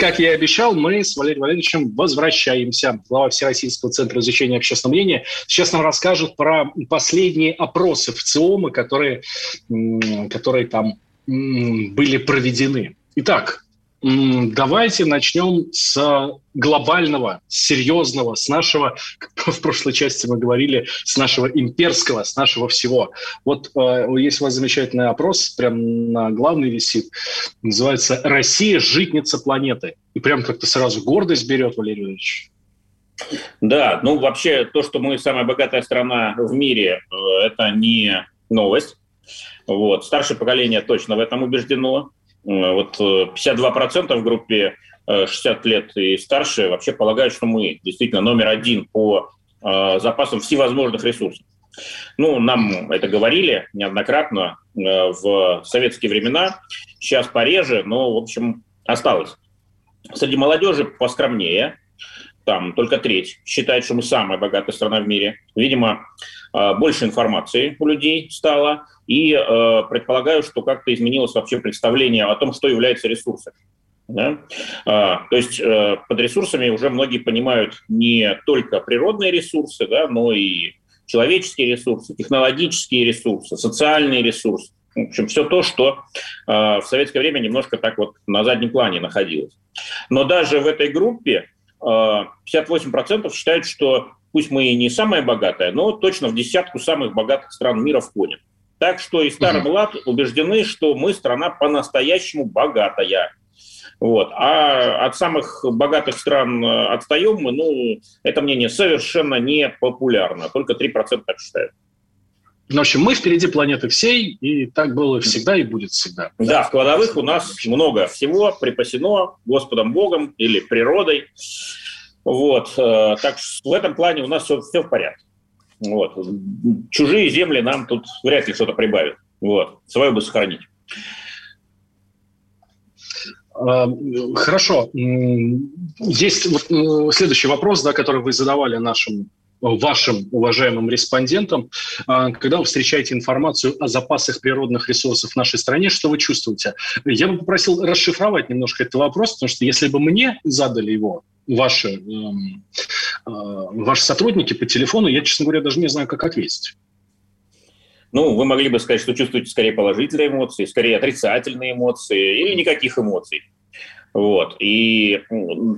Как я и обещал, мы с Валерием Валерьевичем возвращаемся. Глава Всероссийского центра изучения общественного мнения сейчас нам расскажет про последние опросы в ЦИОМы, которые, которые там были проведены. Итак, Давайте начнем с глобального, серьезного, с нашего, в прошлой части мы говорили, с нашего имперского, с нашего всего. Вот э, есть у вас замечательный опрос, прям на главный висит, называется «Россия – житница планеты». И прям как-то сразу гордость берет, Валерий Ильич. Да, ну вообще то, что мы самая богатая страна в мире, э, это не новость. Вот. Старшее поколение точно в этом убеждено. Э, вот 52% э, в группе 60 э, лет и старше вообще полагают, что мы действительно номер один по запасам всевозможных ресурсов. Ну, нам это говорили неоднократно в советские времена, сейчас пореже, но, в общем, осталось. Среди молодежи поскромнее, там только треть считает, что мы самая богатая страна в мире. Видимо, больше информации у людей стало, и э, предполагаю, что как-то изменилось вообще представление о том, что является ресурсом. Да? А, то есть э, под ресурсами уже многие понимают не только природные ресурсы, да, но и человеческие ресурсы, технологические ресурсы, социальные ресурсы. В общем, все то, что э, в советское время немножко так вот на заднем плане находилось. Но даже в этой группе э, 58% считают, что пусть мы и не самая богатая, но точно в десятку самых богатых стран мира входим. Так что и старый млад убеждены, что мы страна по-настоящему богатая. Вот. А от самых богатых стран э, отстаем мы, ну, это мнение совершенно не популярно. Только 3% так считают. В общем, мы впереди планеты всей, и так было всегда и будет всегда. Да, в кладовых у нас много всего припасено Господом Богом или природой. Вот. Э, так что в этом плане у нас все, все в порядке. Вот. Чужие земли нам тут вряд ли что-то прибавят. Вот. Свое бы сохранить. А, хорошо. Есть вот следующий вопрос, да, который вы задавали нашим вашим уважаемым респондентам, а, когда вы встречаете информацию о запасах природных ресурсов в нашей стране, что вы чувствуете? Я бы попросил расшифровать немножко этот вопрос, потому что если бы мне задали его, ваши, эм, э, ваши сотрудники по телефону, я, честно говоря, даже не знаю, как ответить. Ну, вы могли бы сказать, что чувствуете скорее положительные эмоции, скорее отрицательные эмоции или никаких эмоций. Вот. И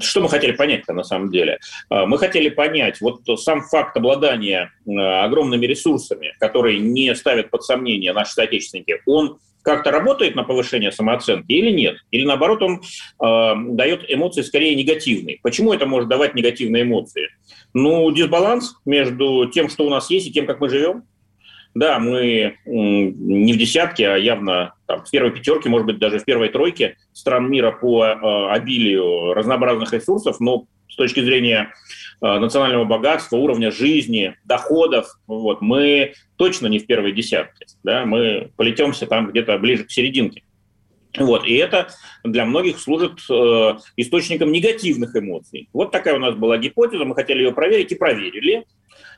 что мы хотели понять-то на самом деле? А, мы хотели понять, вот сам факт обладания э, огромными ресурсами, которые не ставят под сомнение наши соотечественники, он как-то работает на повышение самооценки или нет? Или наоборот, он э, дает эмоции скорее негативные. Почему это может давать негативные эмоции? Ну, дисбаланс между тем, что у нас есть, и тем, как мы живем. Да, мы не в десятке, а явно там, в первой пятерке, может быть, даже в первой тройке стран мира по э, обилию разнообразных ресурсов, но с точки зрения э, национального богатства, уровня жизни, доходов, вот, мы точно не в первой десятке. Да, мы полетемся там где-то ближе к серединке. Вот, и это для многих служит э, источником негативных эмоций. Вот такая у нас была гипотеза, мы хотели ее проверить и проверили.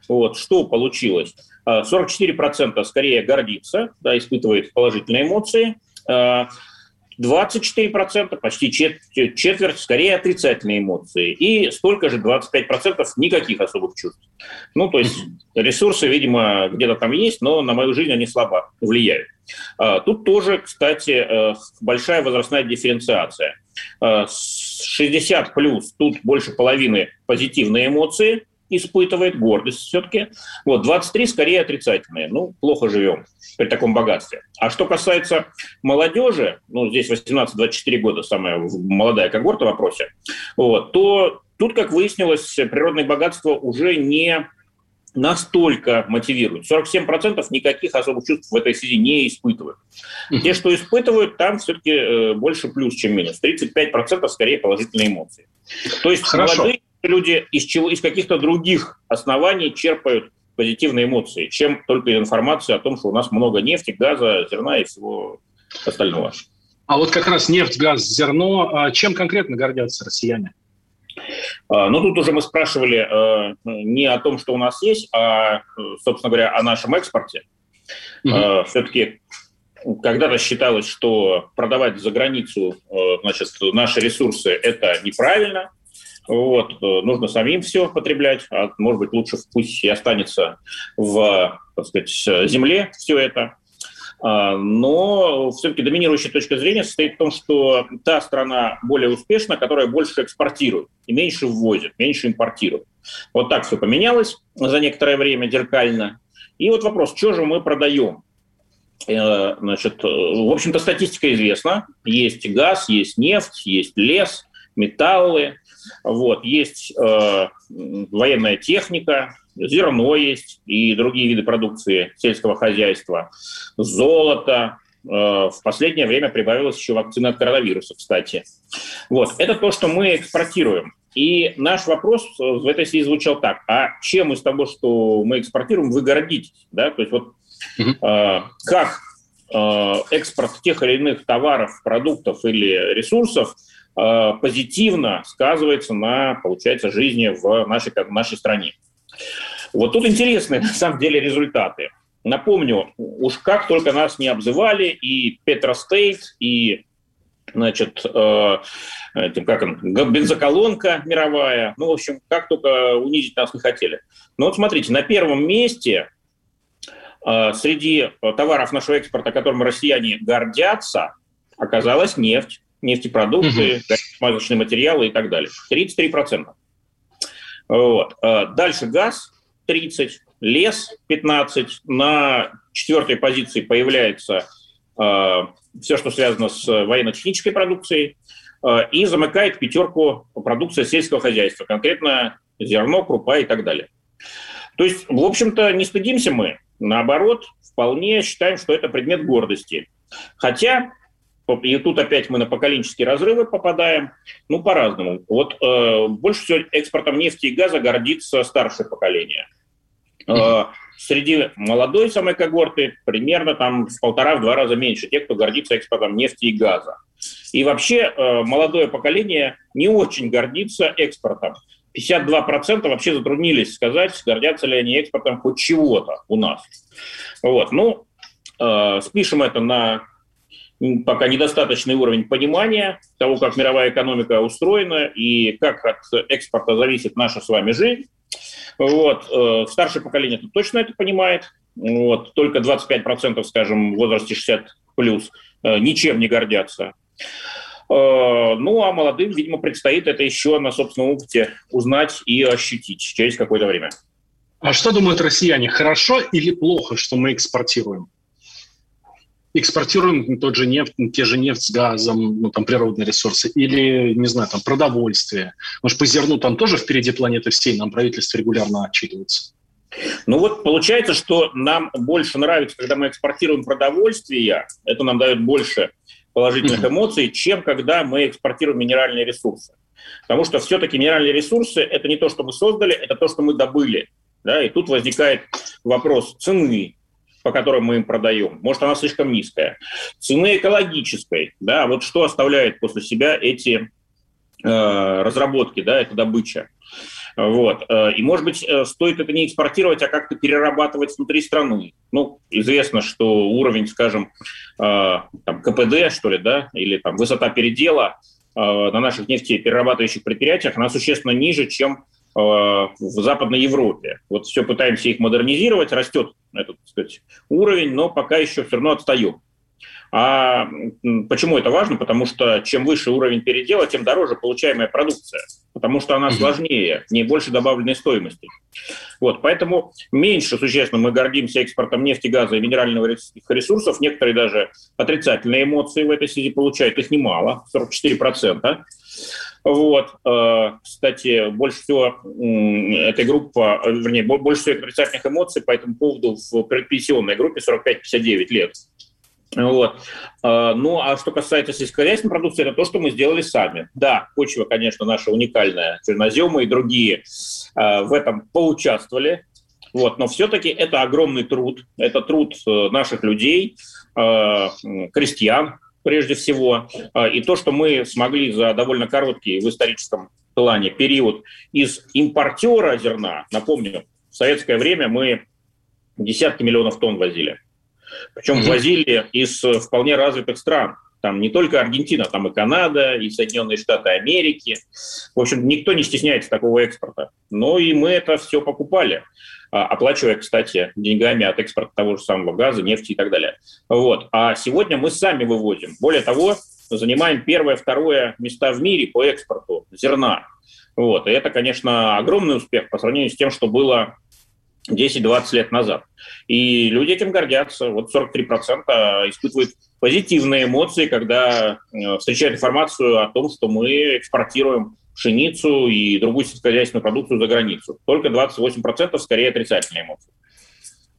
Вот, что получилось? 44% э, скорее гордится, да, испытывает положительные эмоции. 24%, э, почти четверть, скорее отрицательные эмоции. И столько же, 25% никаких особых чувств. Ну, то есть ресурсы, видимо, где-то там есть, но на мою жизнь они слабо влияют. Э, тут тоже, кстати, большая возрастная дифференциация. 60 плюс, тут больше половины позитивные эмоции – испытывает гордость все-таки. Вот, 23 скорее отрицательные. Ну, плохо живем при таком богатстве. А что касается молодежи, ну, здесь 18-24 года, самая молодая когорта в вопросе, вот, то тут, как выяснилось, природное богатство уже не настолько мотивирует. 47% никаких особых чувств в этой связи не испытывают. Те, что испытывают, там все-таки э, больше плюс, чем минус. 35% скорее положительные эмоции. То есть Хорошо. молодые люди из, чего, из каких-то других оснований черпают позитивные эмоции, чем только информация о том, что у нас много нефти, газа, зерна и всего остального. А вот как раз нефть, газ, зерно, а чем конкретно гордятся россияне? А, ну, тут уже мы спрашивали э, не о том, что у нас есть, а, собственно говоря, о нашем экспорте. Угу. Э, Все-таки когда-то считалось, что продавать за границу э, значит, наши ресурсы – это неправильно. Вот, нужно самим все потреблять, а может быть лучше пусть и останется в так сказать, земле все это. А, но все-таки доминирующая точка зрения состоит в том, что та страна более успешна, которая больше экспортирует и меньше ввозит, меньше импортирует. Вот так все поменялось за некоторое время зеркально. И вот вопрос, что же мы продаем? Э, значит, в общем-то, статистика известна. Есть газ, есть нефть, есть лес, металлы, вот, есть э, военная техника, зерно есть и другие виды продукции сельского хозяйства, золото, э, в последнее время прибавилось еще вакцина от коронавируса, кстати. Вот. Это то, что мы экспортируем. И наш вопрос в этой связи звучал так. А чем из того, что мы экспортируем, вы гордитесь? Да? То есть вот э, как э, экспорт тех или иных товаров, продуктов или ресурсов э, позитивно сказывается на, получается, жизни в нашей, в нашей стране. Вот тут интересные, на самом деле, результаты. Напомню, уж как только нас не обзывали, и Петра Стейт, и значит, э, этим, как он, бензоколонка мировая, ну, в общем, как только унизить нас не хотели. Но вот смотрите, на первом месте э, среди товаров нашего экспорта, которым россияне гордятся, оказалась нефть, нефтепродукты, угу. смазочные материалы и так далее. 33%. Вот. Э, дальше газ 30, лес 15. На четвертой позиции появляется э, все, что связано с военно-технической продукцией. Э, и замыкает пятерку продукция сельского хозяйства, конкретно зерно, крупа и так далее. То есть, в общем-то, не стыдимся мы. Наоборот, вполне считаем, что это предмет гордости. Хотя и тут опять мы на поколенческие разрывы попадаем, ну, по-разному. Вот э, больше всего экспортом нефти и газа гордится старшее поколение. Э, среди молодой самой когорты примерно там в полтора-два раза меньше тех, кто гордится экспортом нефти и газа. И вообще э, молодое поколение не очень гордится экспортом. 52% вообще затруднились сказать, гордятся ли они экспортом хоть чего-то у нас. Вот. Ну, э, спишем это на пока недостаточный уровень понимания того, как мировая экономика устроена и как от экспорта зависит наша с вами жизнь. Вот. Э, старшее поколение -то точно это понимает. Вот. Только 25%, скажем, в возрасте 60 плюс э, ничем не гордятся. Э, ну, а молодым, видимо, предстоит это еще на собственном опыте узнать и ощутить через какое-то время. А что думают россияне, хорошо или плохо, что мы экспортируем? Экспортируем тот же нефть, те же нефть с газом, ну, там, природные ресурсы, или, не знаю, там, продовольствие. Может, по зерну там тоже впереди планеты всей, нам правительство регулярно отчитывается. Ну вот получается, что нам больше нравится, когда мы экспортируем продовольствие, это нам дает больше положительных mm-hmm. эмоций, чем когда мы экспортируем минеральные ресурсы. Потому что все-таки минеральные ресурсы – это не то, что мы создали, это то, что мы добыли. Да? И тут возникает вопрос цены, по которым мы им продаем. Может, она слишком низкая. Цены экологической, да, вот что оставляет после себя эти э, разработки, да, это добыча. Вот. Э, и, может быть, э, стоит это не экспортировать, а как-то перерабатывать внутри страны. Ну, известно, что уровень, скажем, э, там, КПД, что ли, да, или там высота передела на наших нефтеперерабатывающих предприятиях, она существенно ниже, чем в Западной Европе. Вот все пытаемся их модернизировать, растет этот сказать, уровень, но пока еще все равно отстаем. А почему это важно? Потому что чем выше уровень передела, тем дороже получаемая продукция, потому что она сложнее, в ней больше добавленной стоимости. Вот, поэтому меньше существенно мы гордимся экспортом нефти, газа и минеральных ресурсов. Некоторые даже отрицательные эмоции в этой связи получают, их немало, 44%. Вот. Э, кстати, больше всего эта группа, вернее, больше всего отрицательных эмоций по этому поводу в предпенсионной группе 45-59 лет. Вот. А, ну, а что касается сельскохозяйственной продукции, это то, что мы сделали сами. Да, почва, конечно, наша уникальная, черноземы и другие а, в этом поучаствовали. Вот, но все-таки это огромный труд, это труд э, наших людей, а, крестьян, прежде всего. И то, что мы смогли за довольно короткий в историческом плане период из импортера зерна, напомню, в советское время мы десятки миллионов тонн возили. Причем mm-hmm. возили из э, вполне развитых стран. Там не только Аргентина, там и Канада, и Соединенные Штаты Америки. В общем, никто не стесняется такого экспорта. Но и мы это все покупали, а, оплачивая, кстати, деньгами от экспорта того же самого газа, нефти и так далее. Вот. А сегодня мы сами вывозим. Более того, занимаем первое, второе места в мире по экспорту зерна. Вот. И это, конечно, огромный успех по сравнению с тем, что было 10-20 лет назад. И люди этим гордятся. Вот 43% испытывают позитивные эмоции, когда э, встречают информацию о том, что мы экспортируем пшеницу и другую сельскохозяйственную продукцию за границу. Только 28% скорее отрицательные эмоции.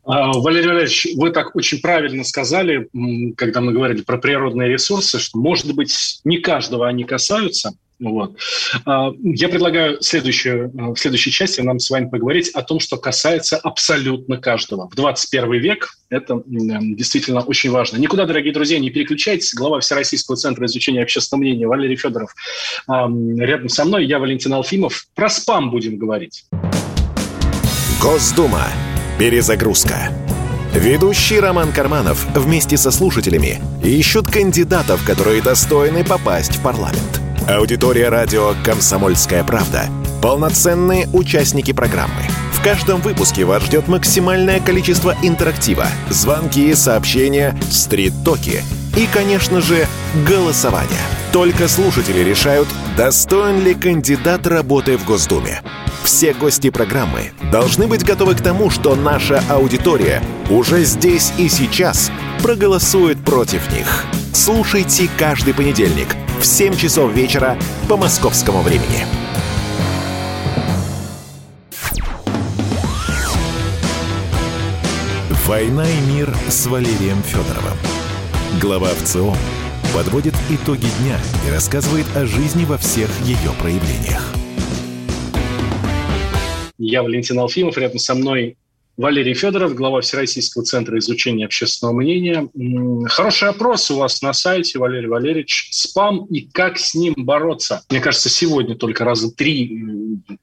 А, Валерий Валерьевич, вы так очень правильно сказали, когда мы говорили про природные ресурсы, что, может быть, не каждого они касаются – вот. А, я предлагаю следующую, э, в следующей части нам с вами поговорить о том, что касается абсолютно каждого. В 21 век это действительно очень важно. Никуда, дорогие друзья, не переключайтесь. Глава Всероссийского центра изучения общественного мнения Валерий Федоров рядом со мной. Я Валентин Алфимов. Про спам будем говорить. Госдума. Перезагрузка. Ведущий Роман Карманов вместе со слушателями ищут кандидатов, которые достойны попасть в парламент. Аудитория радио «Комсомольская правда» — полноценные участники программы. В каждом выпуске вас ждет максимальное количество интерактива, звонки, сообщения, стрит-токи и, конечно же, голосование. Только слушатели решают, достоин ли кандидат работы в Госдуме. Все гости программы должны быть готовы к тому, что наша аудитория уже здесь и сейчас проголосует против них. Слушайте каждый понедельник – в 7 часов вечера по московскому времени. «Война и мир» с Валерием Федоровым. Глава ВЦО подводит итоги дня и рассказывает о жизни во всех ее проявлениях. Я Валентин Алфимов, рядом со мной Валерий Федоров, глава Всероссийского центра изучения общественного мнения. Хороший опрос у вас на сайте, Валерий Валерьевич. Спам и как с ним бороться? Мне кажется, сегодня только раза три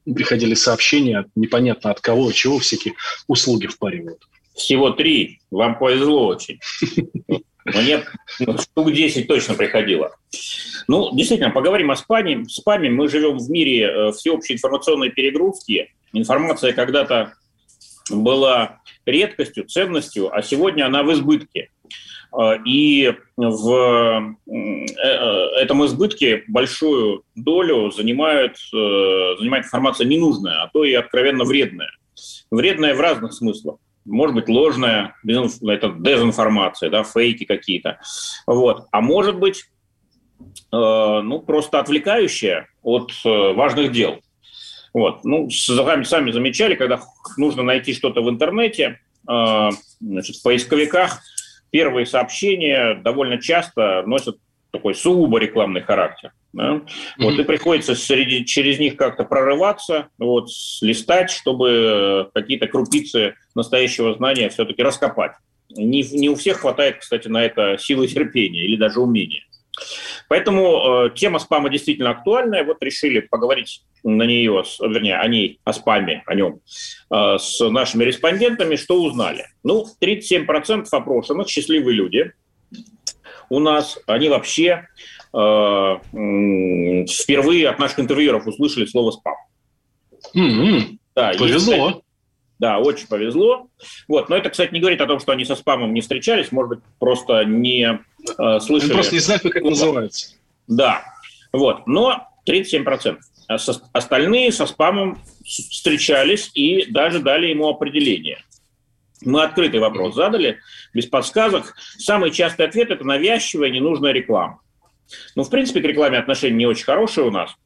приходили сообщения, непонятно от кого, чего всякие услуги впаривают. Всего три. Вам повезло очень. Мне штук 10 точно приходило. Ну, действительно, поговорим о спаме. В спаме мы живем в мире э, всеобщей информационной перегрузки. Информация когда-то была редкостью, ценностью, а сегодня она в избытке. А, и в э, э, этом избытке большую долю занимает, э, занимает информация ненужная, а то и откровенно вредная. Вредная в разных смыслах. Может быть, ложная, это дезинформация, да, фейки какие-то. Вот. А может быть, ну, просто отвлекающая от важных дел. Вот. Ну, сами, сами замечали, когда нужно найти что-то в интернете, э, значит, в поисковиках первые сообщения довольно часто носят такой сугубо рекламный характер. Да? Mm-hmm. Вот и приходится среди, через них как-то прорываться, вот, листать, чтобы какие-то крупицы настоящего знания все-таки раскопать. Не, не у всех хватает, кстати, на это силы терпения или даже умения. Поэтому э, тема спама действительно актуальная. Вот решили поговорить на нее, вернее, о ней, о спаме, о нем, э, с нашими респондентами, что узнали. Ну, 37% опрошенных счастливые люди. У нас они вообще э, впервые от наших интервьюеров услышали слово спам. Mm-hmm. Да, Повезло. Есть, да, очень повезло. Вот. Но это, кстати, не говорит о том, что они со спамом не встречались, может быть, просто не э, слышали. Они просто не знают, как это называется. Да. Вот. Но 37%. А остальные со спамом встречались и даже дали ему определение. Мы открытый вопрос задали, без подсказок. Самый частый ответ – это навязчивая, ненужная реклама. Ну, в принципе, к рекламе отношения не очень хорошие у нас.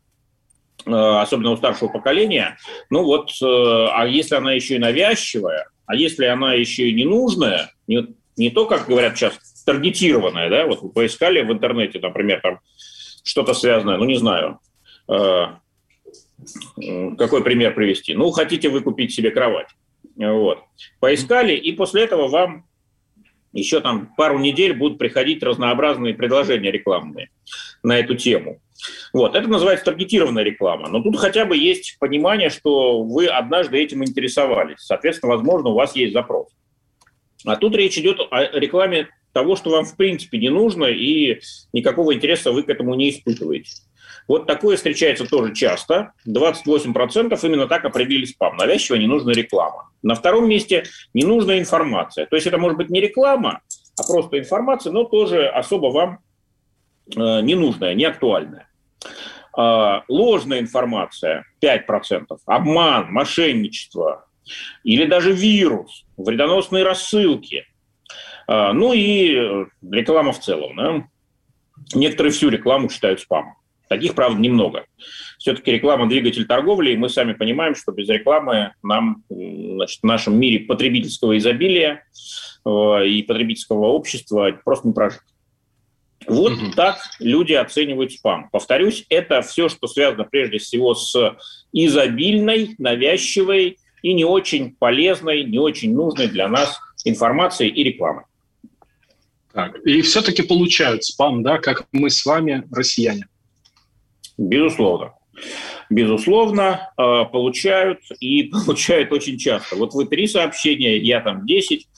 Э, особенно у старшего поколения, ну вот, э, а если она еще и навязчивая, а если она еще и ненужная, не, не то, как говорят сейчас, таргетированная, да, вот вы поискали в интернете, например, там что-то связанное, ну, не знаю, э, какой пример привести? Ну, хотите вы купить себе кровать. Вот. Поискали, и после этого вам еще там пару недель будут приходить разнообразные предложения рекламные на эту тему. Вот, это называется таргетированная реклама. Но тут хотя бы есть понимание, что вы однажды этим интересовались. Соответственно, возможно, у вас есть запрос. А тут речь идет о рекламе того, что вам в принципе не нужно, и никакого интереса вы к этому не испытываете. Вот такое встречается тоже часто. 28% именно так определили спам. Навязчивая ненужная реклама. На втором месте ненужная информация. То есть это может быть не реклама, а просто информация, но тоже особо вам ненужная, не актуальная. Э, ложная информация 5%, обман, мошенничество или даже вирус, вредоносные рассылки. Э, ну и реклама в целом. Да? Некоторые всю рекламу считают спамом. Таких, правда, немного. Все-таки реклама – двигатель торговли, и мы сами понимаем, что без рекламы нам значит, в нашем мире потребительского изобилия э, и потребительского общества просто не прожить. Вот угу. так люди оценивают спам. Повторюсь, это все, что связано прежде всего с изобильной, навязчивой и не очень полезной, не очень нужной для нас информацией и рекламой. Так, и все-таки получают спам, да, как мы с вами, россияне. Безусловно. Безусловно, э, получают и получают очень часто. Вот вы три сообщения, я там 10.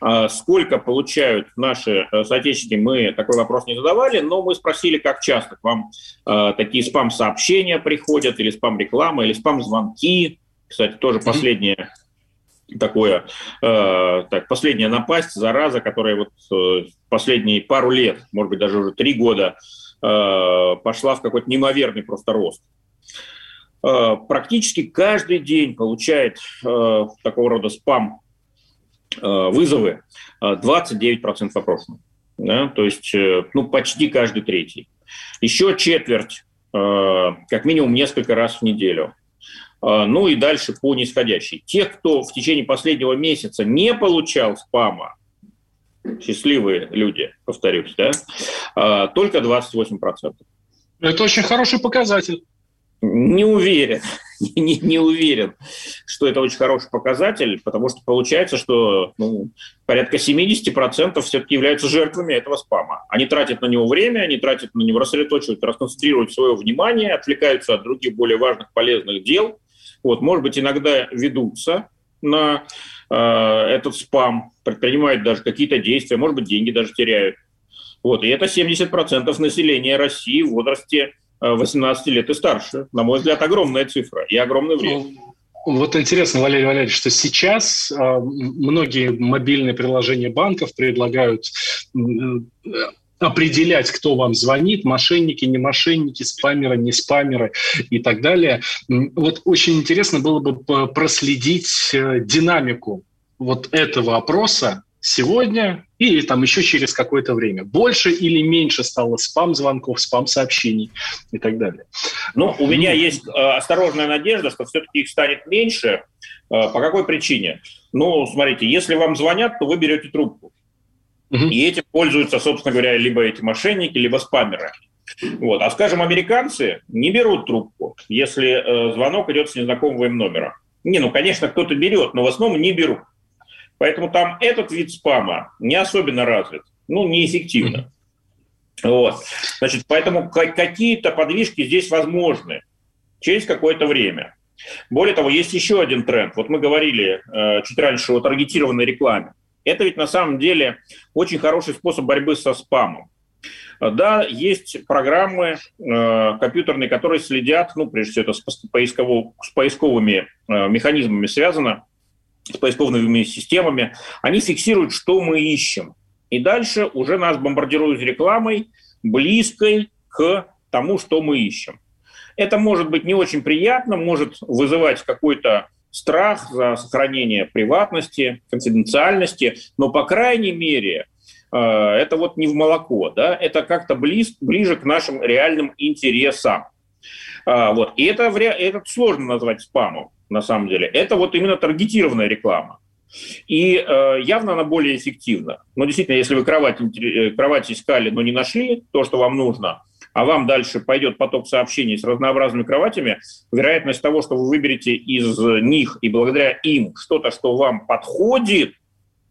Э, сколько получают наши э, соотечественники, мы такой вопрос не задавали, но мы спросили, как часто к вам такие спам-сообщения приходят, или спам-реклама, или спам-звонки. Кстати, тоже последнее такое, так, последняя напасть, зараза, которая вот последние пару лет, может быть, даже уже три года Э, пошла в какой-то неимоверный просто рост. Э, практически каждый день получает э, такого рода спам вызовы 29% опрошенных. Да? То есть ну, почти каждый третий. Еще четверть, как минимум несколько раз в неделю. Ну и дальше по нисходящей. Тех, кто в течение последнего месяца не получал спама, счастливые люди, повторюсь, да, только 28%. Это очень хороший показатель. Не уверен, не, не уверен, что это очень хороший показатель, потому что получается, что ну, порядка 70% все-таки являются жертвами этого спама. Они тратят на него время, они тратят на него, рассредоточивают, расконцентрируют свое внимание, отвлекаются от других более важных, полезных дел. Вот, может быть, иногда ведутся на э, этот спам, предпринимают даже какие-то действия, может быть, деньги даже теряют. Вот, и это 70% населения России в возрасте 18 э, лет и старше. На мой взгляд, огромная цифра и огромное время. Вот интересно, Валерий Валерьевич, что сейчас э, многие мобильные приложения банков предлагают э, определять, кто вам звонит, мошенники, не мошенники, спамеры, не спамеры и так далее. Вот очень интересно было бы проследить динамику вот этого опроса сегодня или там еще через какое-то время. Больше или меньше стало спам-звонков, спам-сообщений и так далее. Ну, у меня есть э, осторожная надежда, что все-таки их станет меньше. Э, по какой причине? Ну, смотрите, если вам звонят, то вы берете трубку. Угу. И этим пользуются, собственно говоря, либо эти мошенники, либо спамеры. Вот. А, скажем, американцы не берут трубку, если э, звонок идет с незнакомого им номера. Не, ну, конечно, кто-то берет, но в основном не берут. Поэтому там этот вид спама не особенно развит, ну, неэффективно. Вот. Значит, поэтому какие-то подвижки здесь возможны через какое-то время. Более того, есть еще один тренд. Вот мы говорили э, чуть раньше о таргетированной рекламе. Это ведь на самом деле очень хороший способ борьбы со спамом. Да, есть программы э, компьютерные, которые следят, ну, прежде всего, это с, поисково, с поисковыми э, механизмами связано, с поисковыми системами. Они фиксируют, что мы ищем. И дальше уже нас бомбардируют рекламой, близкой к тому, что мы ищем. Это может быть не очень приятно, может вызывать какой-то страх за сохранение приватности, конфиденциальности, но, по крайней мере, э, это вот не в молоко, да, это как-то близ, ближе к нашим реальным интересам. А, вот. И это, это сложно назвать спамом, на самом деле. Это вот именно таргетированная реклама. И э, явно она более эффективна. Но действительно, если вы кровать, э, кровать искали, но не нашли то, что вам нужно, а вам дальше пойдет поток сообщений с разнообразными кроватями, вероятность того, что вы выберете из них и благодаря им что-то, что вам подходит,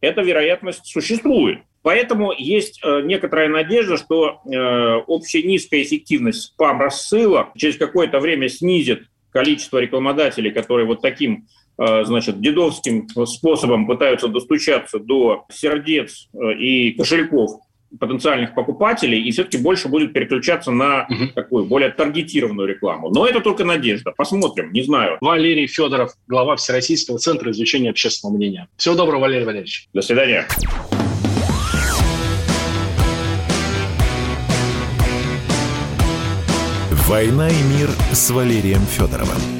эта вероятность существует. Поэтому есть э, некоторая надежда, что э, общая низкая эффективность спам-рассылок через какое-то время снизит количество рекламодателей, которые вот таким э, значит, дедовским способом пытаются достучаться до сердец и кошельков потенциальных покупателей и все-таки больше будет переключаться на угу. такую более таргетированную рекламу. Но это только надежда. Посмотрим, не знаю. Валерий Федоров, глава Всероссийского центра изучения общественного мнения. Всего доброго, Валерий Валерьевич. До свидания. «Война и мир» с Валерием Федоровым.